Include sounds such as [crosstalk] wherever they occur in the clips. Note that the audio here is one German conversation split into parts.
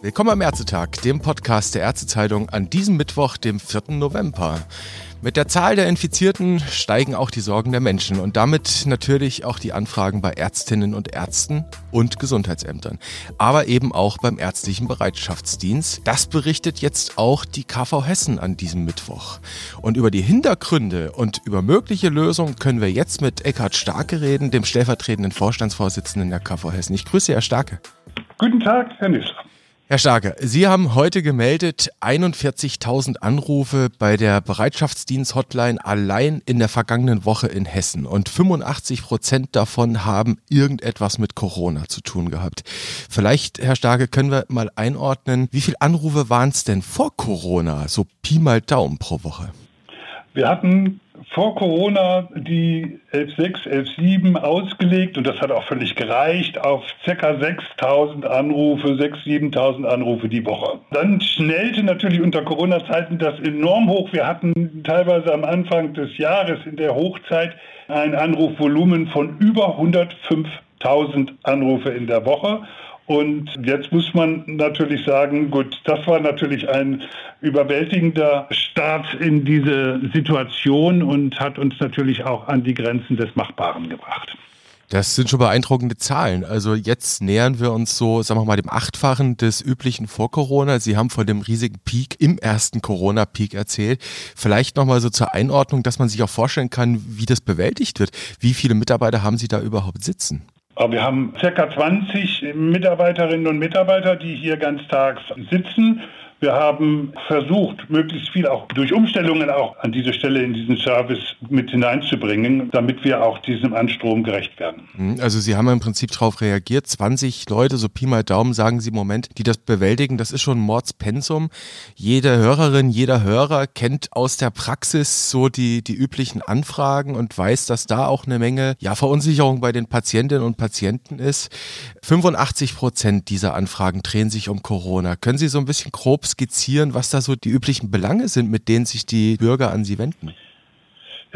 Willkommen am Ärztetag, dem Podcast der Ärztezeitung an diesem Mittwoch, dem 4. November. Mit der Zahl der Infizierten steigen auch die Sorgen der Menschen und damit natürlich auch die Anfragen bei Ärztinnen und Ärzten und Gesundheitsämtern, aber eben auch beim ärztlichen Bereitschaftsdienst. Das berichtet jetzt auch die KV Hessen an diesem Mittwoch. Und über die Hintergründe und über mögliche Lösungen können wir jetzt mit Eckhard Starke reden, dem stellvertretenden Vorstandsvorsitzenden der KV Hessen. Ich grüße Herr Starke. Guten Tag, Herr Nisser. Herr Starke, Sie haben heute gemeldet 41.000 Anrufe bei der Bereitschaftsdienst-Hotline allein in der vergangenen Woche in Hessen und 85 Prozent davon haben irgendetwas mit Corona zu tun gehabt. Vielleicht, Herr Starke, können wir mal einordnen, wie viele Anrufe waren es denn vor Corona, so Pi mal Daumen pro Woche? Wir hatten vor Corona die 11.6, 11.7 ausgelegt und das hat auch völlig gereicht auf ca. 6.000 Anrufe, 6.000, 7.000 Anrufe die Woche. Dann schnellte natürlich unter Corona-Zeiten das enorm hoch. Wir hatten teilweise am Anfang des Jahres in der Hochzeit ein Anrufvolumen von über 105.000 Anrufe in der Woche. Und jetzt muss man natürlich sagen, gut, das war natürlich ein überwältigender Start in diese Situation und hat uns natürlich auch an die Grenzen des Machbaren gebracht. Das sind schon beeindruckende Zahlen. Also jetzt nähern wir uns so, sagen wir mal, dem Achtfachen des üblichen vor Corona. Sie haben von dem riesigen Peak im ersten Corona-Peak erzählt. Vielleicht nochmal so zur Einordnung, dass man sich auch vorstellen kann, wie das bewältigt wird. Wie viele Mitarbeiter haben Sie da überhaupt sitzen? Wir haben ca. 20 Mitarbeiterinnen und Mitarbeiter, die hier ganztags sitzen. Wir haben versucht, möglichst viel auch durch Umstellungen auch an diese Stelle in diesen Service mit hineinzubringen, damit wir auch diesem Anstrom gerecht werden. Mhm, also Sie haben im Prinzip darauf reagiert. 20 Leute, so Pi mal Daumen, sagen Sie im Moment, die das bewältigen. Das ist schon Mordspensum. Jede Hörerin, jeder Hörer kennt aus der Praxis so die, die üblichen Anfragen und weiß, dass da auch eine Menge ja, Verunsicherung bei den Patientinnen und Patienten ist. 85 Prozent dieser Anfragen drehen sich um Corona. Können Sie so ein bisschen grob skizzieren, was da so die üblichen Belange sind, mit denen sich die Bürger an Sie wenden?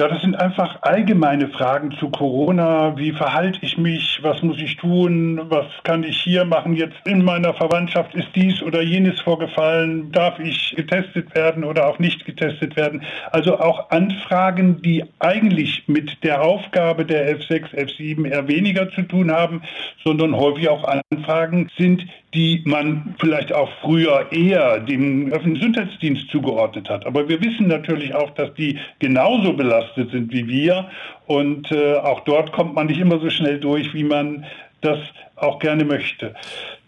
Ja, das sind einfach allgemeine Fragen zu Corona. Wie verhalte ich mich? Was muss ich tun? Was kann ich hier machen? Jetzt in meiner Verwandtschaft ist dies oder jenes vorgefallen. Darf ich getestet werden oder auch nicht getestet werden? Also auch Anfragen, die eigentlich mit der Aufgabe der F6, F7 eher weniger zu tun haben, sondern häufig auch Anfragen sind, die man vielleicht auch früher eher dem öffentlichen Gesundheitsdienst zugeordnet hat. Aber wir wissen natürlich auch, dass die genauso belastet sind wie wir. Und äh, auch dort kommt man nicht immer so schnell durch, wie man das auch gerne möchte.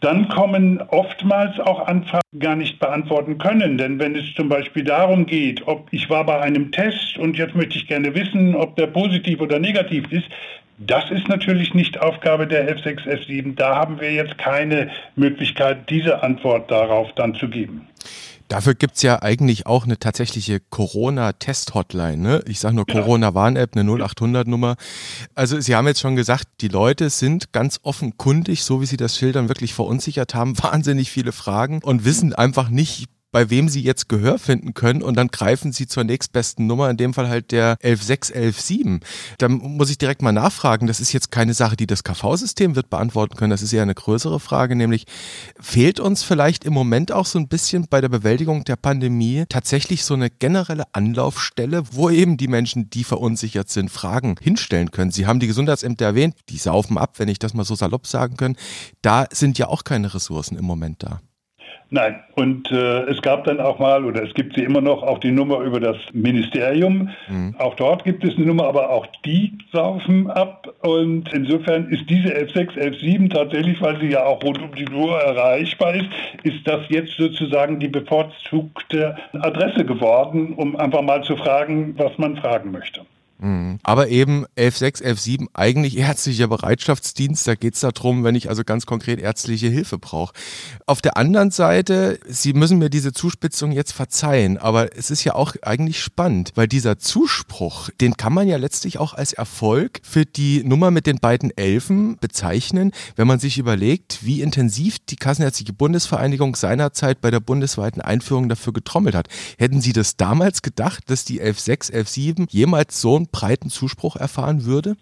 Dann kommen oftmals auch Anfragen gar nicht beantworten können. Denn wenn es zum Beispiel darum geht, ob ich war bei einem Test und jetzt möchte ich gerne wissen, ob der positiv oder negativ ist, das ist natürlich nicht Aufgabe der F6, F7. Da haben wir jetzt keine Möglichkeit, diese Antwort darauf dann zu geben. Dafür gibt es ja eigentlich auch eine tatsächliche Corona-Test-Hotline. Ne? Ich sage nur ja. Corona-Warn-App, eine 0800-Nummer. Also Sie haben jetzt schon gesagt, die Leute sind ganz offenkundig, so wie Sie das schildern, wirklich verunsichert haben, [laughs] wahnsinnig viele Fragen und wissen einfach nicht, bei wem sie jetzt Gehör finden können und dann greifen sie zur nächstbesten Nummer, in dem Fall halt der 116, 117. Da muss ich direkt mal nachfragen, das ist jetzt keine Sache, die das KV-System wird beantworten können, das ist eher eine größere Frage, nämlich fehlt uns vielleicht im Moment auch so ein bisschen bei der Bewältigung der Pandemie tatsächlich so eine generelle Anlaufstelle, wo eben die Menschen, die verunsichert sind, Fragen hinstellen können. Sie haben die Gesundheitsämter erwähnt, die saufen ab, wenn ich das mal so salopp sagen kann. Da sind ja auch keine Ressourcen im Moment da. Nein, und äh, es gab dann auch mal, oder es gibt sie immer noch, auch die Nummer über das Ministerium. Mhm. Auch dort gibt es eine Nummer, aber auch die saufen ab. Und insofern ist diese F6, F7 tatsächlich, weil sie ja auch rund um die Uhr erreichbar ist, ist das jetzt sozusagen die bevorzugte Adresse geworden, um einfach mal zu fragen, was man fragen möchte. Mhm. Aber eben 11.6, 11.7 eigentlich ärztlicher Bereitschaftsdienst. Da geht es darum, wenn ich also ganz konkret ärztliche Hilfe brauche. Auf der anderen Seite, Sie müssen mir diese Zuspitzung jetzt verzeihen, aber es ist ja auch eigentlich spannend, weil dieser Zuspruch, den kann man ja letztlich auch als Erfolg für die Nummer mit den beiden Elfen bezeichnen, wenn man sich überlegt, wie intensiv die Kassenärztliche Bundesvereinigung seinerzeit bei der bundesweiten Einführung dafür getrommelt hat. Hätten Sie das damals gedacht, dass die 11.6, 11.7 jemals so ein breiten Zuspruch erfahren würde?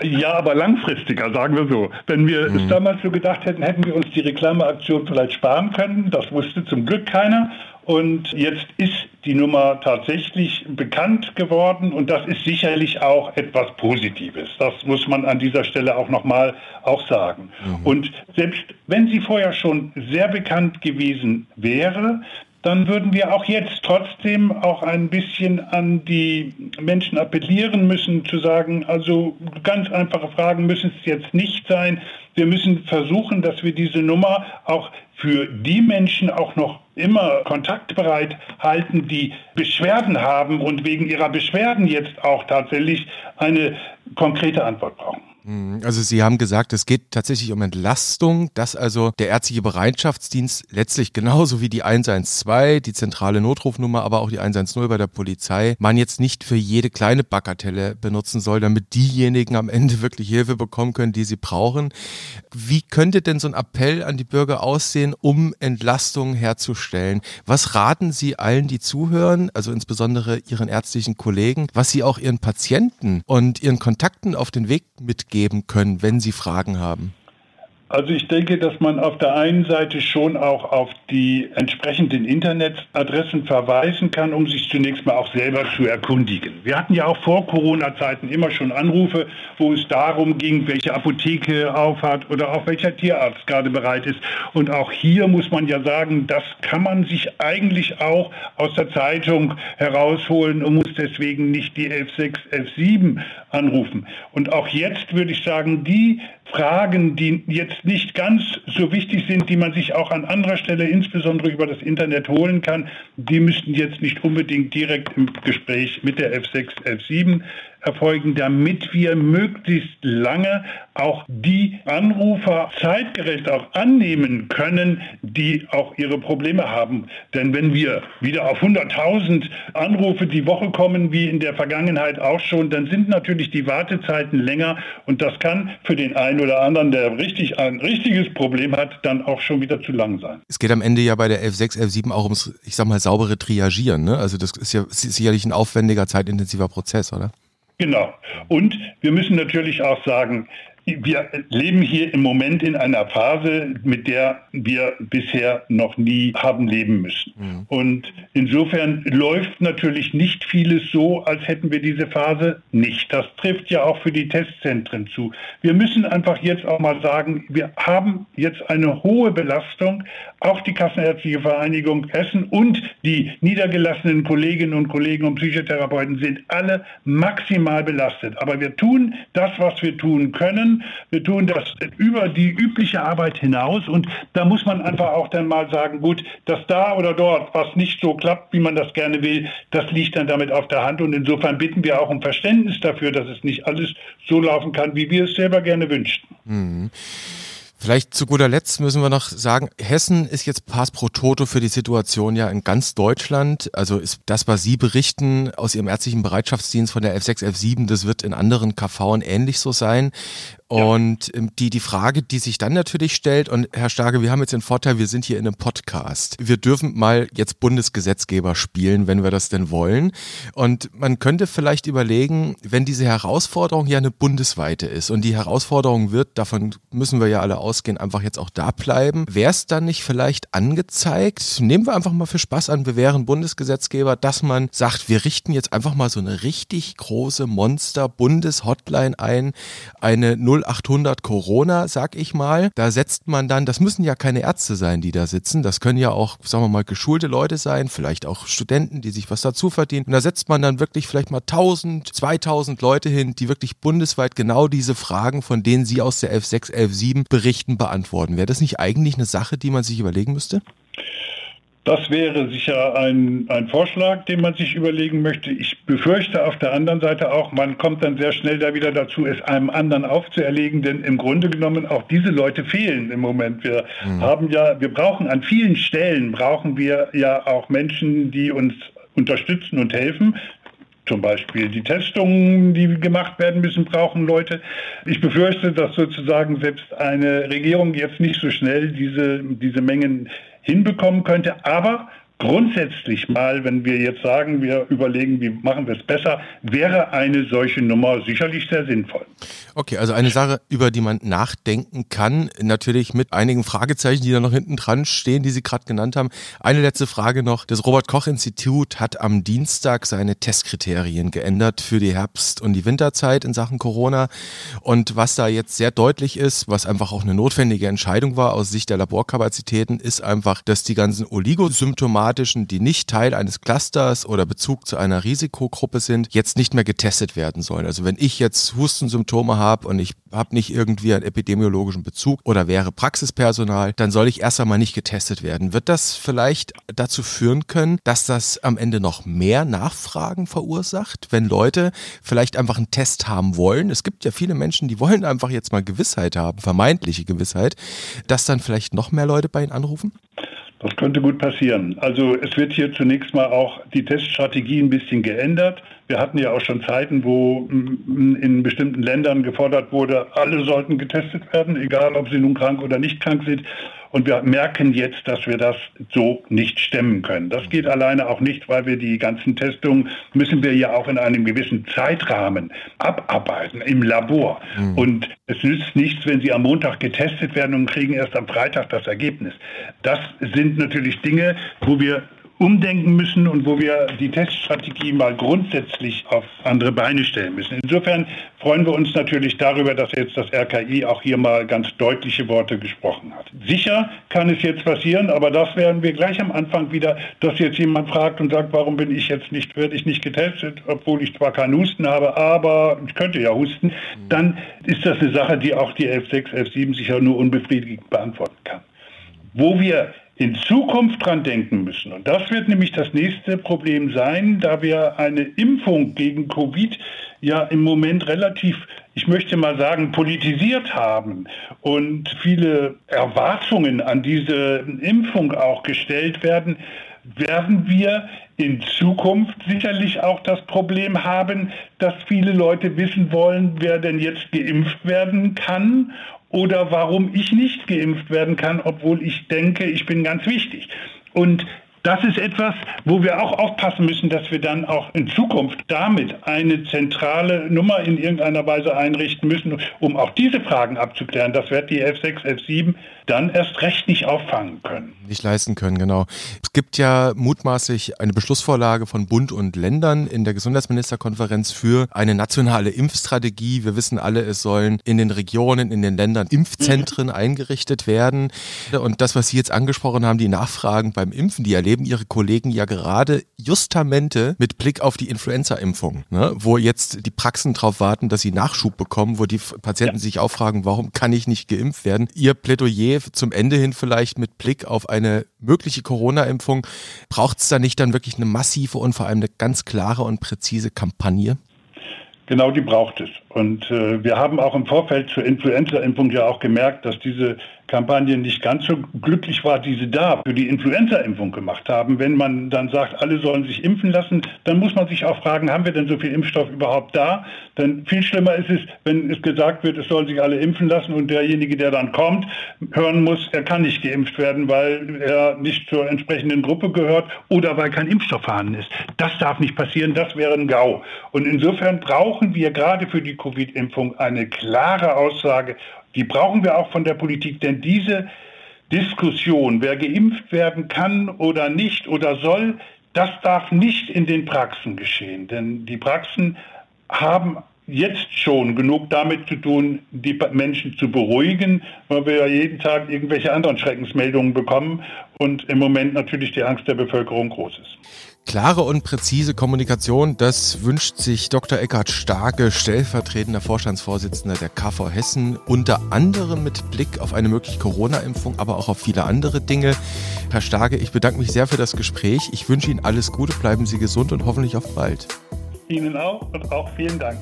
Ja, aber langfristiger, sagen wir so. Wenn wir mhm. es damals so gedacht hätten, hätten wir uns die Reklameaktion vielleicht sparen können. Das wusste zum Glück keiner. Und jetzt ist die Nummer tatsächlich bekannt geworden und das ist sicherlich auch etwas Positives. Das muss man an dieser Stelle auch nochmal auch sagen. Mhm. Und selbst wenn sie vorher schon sehr bekannt gewesen wäre, dann würden wir auch jetzt trotzdem auch ein bisschen an die Menschen appellieren müssen, zu sagen, also ganz einfache Fragen müssen es jetzt nicht sein. Wir müssen versuchen, dass wir diese Nummer auch für die Menschen auch noch immer kontaktbereit halten, die Beschwerden haben und wegen ihrer Beschwerden jetzt auch tatsächlich eine konkrete Antwort brauchen. Mhm. Also Sie haben gesagt, es geht tatsächlich um Entlastung, dass also der ärztliche Bereitschaftsdienst letztlich genauso wie die 112, die zentrale Notrufnummer, aber auch die 110 bei der Polizei, man jetzt nicht für jede kleine Bagatelle benutzen soll, damit diejenigen am Ende wirklich Hilfe bekommen können, die sie brauchen. Wie könnte denn so ein Appell an die Bürger aussehen, um Entlastung herzustellen? Was raten Sie allen, die zuhören, also insbesondere Ihren ärztlichen Kollegen, was Sie auch Ihren Patienten und Ihren Kontakten auf den Weg mitgeben? Geben können, wenn Sie Fragen haben? Also ich denke, dass man auf der einen Seite schon auch auf die entsprechenden Internetadressen verweisen kann, um sich zunächst mal auch selber zu erkundigen. Wir hatten ja auch vor Corona-Zeiten immer schon Anrufe, wo es darum ging, welche Apotheke aufhat oder auch welcher Tierarzt gerade bereit ist. Und auch hier muss man ja sagen, das kann man sich eigentlich auch aus der Zeitung herausholen und muss deswegen nicht die 116, 117 anrufen. Und auch jetzt würde ich sagen, die Fragen, die jetzt nicht ganz so wichtig sind, die man sich auch an anderer Stelle insbesondere über das Internet holen kann, die müssten jetzt nicht unbedingt direkt im Gespräch mit der F6, F7 erfolgen, damit wir möglichst lange auch die Anrufer zeitgerecht auch annehmen können, die auch ihre Probleme haben. Denn wenn wir wieder auf 100.000 Anrufe die Woche kommen, wie in der Vergangenheit auch schon, dann sind natürlich die Wartezeiten länger und das kann für den einen oder anderen, der richtig ein richtiges Problem hat, dann auch schon wieder zu lang sein. Es geht am Ende ja bei der 11.6, 11.7 auch ums, ich sag mal, saubere Triagieren. Ne? Also das ist ja sicherlich ein aufwendiger, zeitintensiver Prozess, oder? Genau. Und wir müssen natürlich auch sagen, wir leben hier im Moment in einer Phase, mit der wir bisher noch nie haben leben müssen. Mhm. Und insofern läuft natürlich nicht vieles so, als hätten wir diese Phase nicht. Das trifft ja auch für die Testzentren zu. Wir müssen einfach jetzt auch mal sagen, wir haben jetzt eine hohe Belastung. Auch die Kassenärztliche Vereinigung Essen und die niedergelassenen Kolleginnen und Kollegen und Psychotherapeuten sind alle maximal belastet. Aber wir tun das, was wir tun können wir tun das über die übliche Arbeit hinaus und da muss man einfach auch dann mal sagen, gut, dass da oder dort was nicht so klappt, wie man das gerne will, das liegt dann damit auf der Hand und insofern bitten wir auch um Verständnis dafür, dass es nicht alles so laufen kann, wie wir es selber gerne wünschten. Mhm. Vielleicht zu guter Letzt müssen wir noch sagen, Hessen ist jetzt Pass pro Toto für die Situation ja in ganz Deutschland. Also ist das, was Sie berichten aus Ihrem ärztlichen Bereitschaftsdienst von der F6, F7, das wird in anderen KV ähnlich so sein. Und. Ähm, die, die Frage, die sich dann natürlich stellt, und Herr Starke, wir haben jetzt den Vorteil, wir sind hier in einem Podcast. Wir dürfen mal jetzt Bundesgesetzgeber spielen, wenn wir das denn wollen. Und man könnte vielleicht überlegen, wenn diese Herausforderung ja eine bundesweite ist und die Herausforderung wird, davon müssen wir ja alle ausgehen, einfach jetzt auch da bleiben, wäre es dann nicht vielleicht angezeigt, nehmen wir einfach mal für Spaß an, wir wären Bundesgesetzgeber, dass man sagt, wir richten jetzt einfach mal so eine richtig große Monster-Bundeshotline ein, eine 0 0800 Corona, sag ich mal. Da setzt man dann, das müssen ja keine Ärzte sein, die da sitzen. Das können ja auch, sagen wir mal, geschulte Leute sein, vielleicht auch Studenten, die sich was dazu verdienen. Und da setzt man dann wirklich vielleicht mal 1000, 2000 Leute hin, die wirklich bundesweit genau diese Fragen, von denen Sie aus der 116, 117 berichten, beantworten. Wäre das nicht eigentlich eine Sache, die man sich überlegen müsste? Das wäre sicher ein, ein Vorschlag, den man sich überlegen möchte. Ich befürchte auf der anderen Seite auch, man kommt dann sehr schnell da wieder dazu, es einem anderen aufzuerlegen, denn im Grunde genommen auch diese Leute fehlen im Moment. Wir mhm. haben ja, wir brauchen an vielen Stellen brauchen wir ja auch Menschen, die uns unterstützen und helfen. Zum Beispiel die Testungen, die gemacht werden müssen, brauchen Leute. Ich befürchte, dass sozusagen selbst eine Regierung jetzt nicht so schnell diese, diese Mengen hinbekommen könnte. Aber grundsätzlich mal, wenn wir jetzt sagen, wir überlegen, wie machen wir es besser, wäre eine solche Nummer sicherlich sehr sinnvoll. Okay, also eine Sache, über die man nachdenken kann, natürlich mit einigen Fragezeichen, die da noch hinten dran stehen, die Sie gerade genannt haben. Eine letzte Frage noch. Das Robert Koch Institut hat am Dienstag seine Testkriterien geändert für die Herbst- und die Winterzeit in Sachen Corona. Und was da jetzt sehr deutlich ist, was einfach auch eine notwendige Entscheidung war aus Sicht der Laborkapazitäten, ist einfach, dass die ganzen oligosymptomatischen, die nicht Teil eines Clusters oder Bezug zu einer Risikogruppe sind, jetzt nicht mehr getestet werden sollen. Also wenn ich jetzt Hustensymptome habe und ich habe nicht irgendwie einen epidemiologischen Bezug oder wäre Praxispersonal, dann soll ich erst einmal nicht getestet werden. Wird das vielleicht dazu führen können, dass das am Ende noch mehr Nachfragen verursacht, wenn Leute vielleicht einfach einen Test haben wollen? Es gibt ja viele Menschen, die wollen einfach jetzt mal Gewissheit haben, vermeintliche Gewissheit, dass dann vielleicht noch mehr Leute bei ihnen anrufen? Das könnte gut passieren. Also es wird hier zunächst mal auch die Teststrategie ein bisschen geändert. Wir hatten ja auch schon Zeiten, wo in bestimmten Ländern gefordert wurde, alle sollten getestet werden, egal ob sie nun krank oder nicht krank sind. Und wir merken jetzt, dass wir das so nicht stemmen können. Das geht alleine auch nicht, weil wir die ganzen Testungen müssen wir ja auch in einem gewissen Zeitrahmen abarbeiten im Labor. Mhm. Und es nützt nichts, wenn sie am Montag getestet werden und kriegen erst am Freitag das Ergebnis. Das sind natürlich Dinge, wo wir umdenken müssen und wo wir die Teststrategie mal grundsätzlich auf andere Beine stellen müssen. Insofern freuen wir uns natürlich darüber, dass jetzt das RKI auch hier mal ganz deutliche Worte gesprochen hat. Sicher kann es jetzt passieren, aber das werden wir gleich am Anfang wieder, dass jetzt jemand fragt und sagt, warum bin ich jetzt nicht, werde ich nicht getestet, obwohl ich zwar keinen Husten habe, aber ich könnte ja husten, dann ist das eine Sache, die auch die 11.6, 11.7 sicher nur unbefriedigend beantworten kann. Wo wir in Zukunft dran denken müssen. Und das wird nämlich das nächste Problem sein, da wir eine Impfung gegen Covid ja im Moment relativ, ich möchte mal sagen, politisiert haben und viele Erwartungen an diese Impfung auch gestellt werden, werden wir in Zukunft sicherlich auch das Problem haben, dass viele Leute wissen wollen, wer denn jetzt geimpft werden kann oder warum ich nicht geimpft werden kann, obwohl ich denke, ich bin ganz wichtig. Und das ist etwas, wo wir auch aufpassen müssen, dass wir dann auch in Zukunft damit eine zentrale Nummer in irgendeiner Weise einrichten müssen, um auch diese Fragen abzuklären. Das wird die F6, F7 dann erst recht nicht auffangen können. Nicht leisten können, genau. Es gibt ja mutmaßlich eine Beschlussvorlage von Bund und Ländern in der Gesundheitsministerkonferenz für eine nationale Impfstrategie. Wir wissen alle, es sollen in den Regionen, in den Ländern Impfzentren mhm. eingerichtet werden. Und das, was Sie jetzt angesprochen haben, die Nachfragen beim Impfen, die erleben ihre Kollegen ja gerade justamente mit Blick auf die Influenza-Impfung, ne? wo jetzt die Praxen darauf warten, dass sie Nachschub bekommen, wo die Patienten ja. sich auch fragen, warum kann ich nicht geimpft werden? Ihr Plädoyer zum Ende hin vielleicht mit Blick auf eine mögliche Corona-Impfung, braucht es da nicht dann wirklich eine massive und vor allem eine ganz klare und präzise Kampagne? Genau die braucht es. Und äh, wir haben auch im Vorfeld zur Influenza-Impfung ja auch gemerkt, dass diese Kampagne nicht ganz so glücklich war, die sie da für die Influenza-Impfung gemacht haben. Wenn man dann sagt, alle sollen sich impfen lassen, dann muss man sich auch fragen, haben wir denn so viel Impfstoff überhaupt da? Denn viel schlimmer ist es, wenn es gesagt wird, es sollen sich alle impfen lassen und derjenige, der dann kommt, hören muss, er kann nicht geimpft werden, weil er nicht zur entsprechenden Gruppe gehört oder weil kein Impfstoff vorhanden ist. Das darf nicht passieren, das wäre ein GAU. Und insofern brauchen wir gerade für die Covid-Impfung eine klare Aussage, die brauchen wir auch von der Politik, denn diese Diskussion, wer geimpft werden kann oder nicht oder soll, das darf nicht in den Praxen geschehen. Denn die Praxen haben jetzt schon genug damit zu tun, die Menschen zu beruhigen, weil wir ja jeden Tag irgendwelche anderen Schreckensmeldungen bekommen und im Moment natürlich die Angst der Bevölkerung groß ist. Klare und präzise Kommunikation, das wünscht sich Dr. Eckhard Starke, stellvertretender Vorstandsvorsitzender der KV Hessen, unter anderem mit Blick auf eine mögliche Corona-Impfung, aber auch auf viele andere Dinge. Herr Starke, ich bedanke mich sehr für das Gespräch. Ich wünsche Ihnen alles Gute, bleiben Sie gesund und hoffentlich auf bald. Ihnen auch und auch vielen Dank.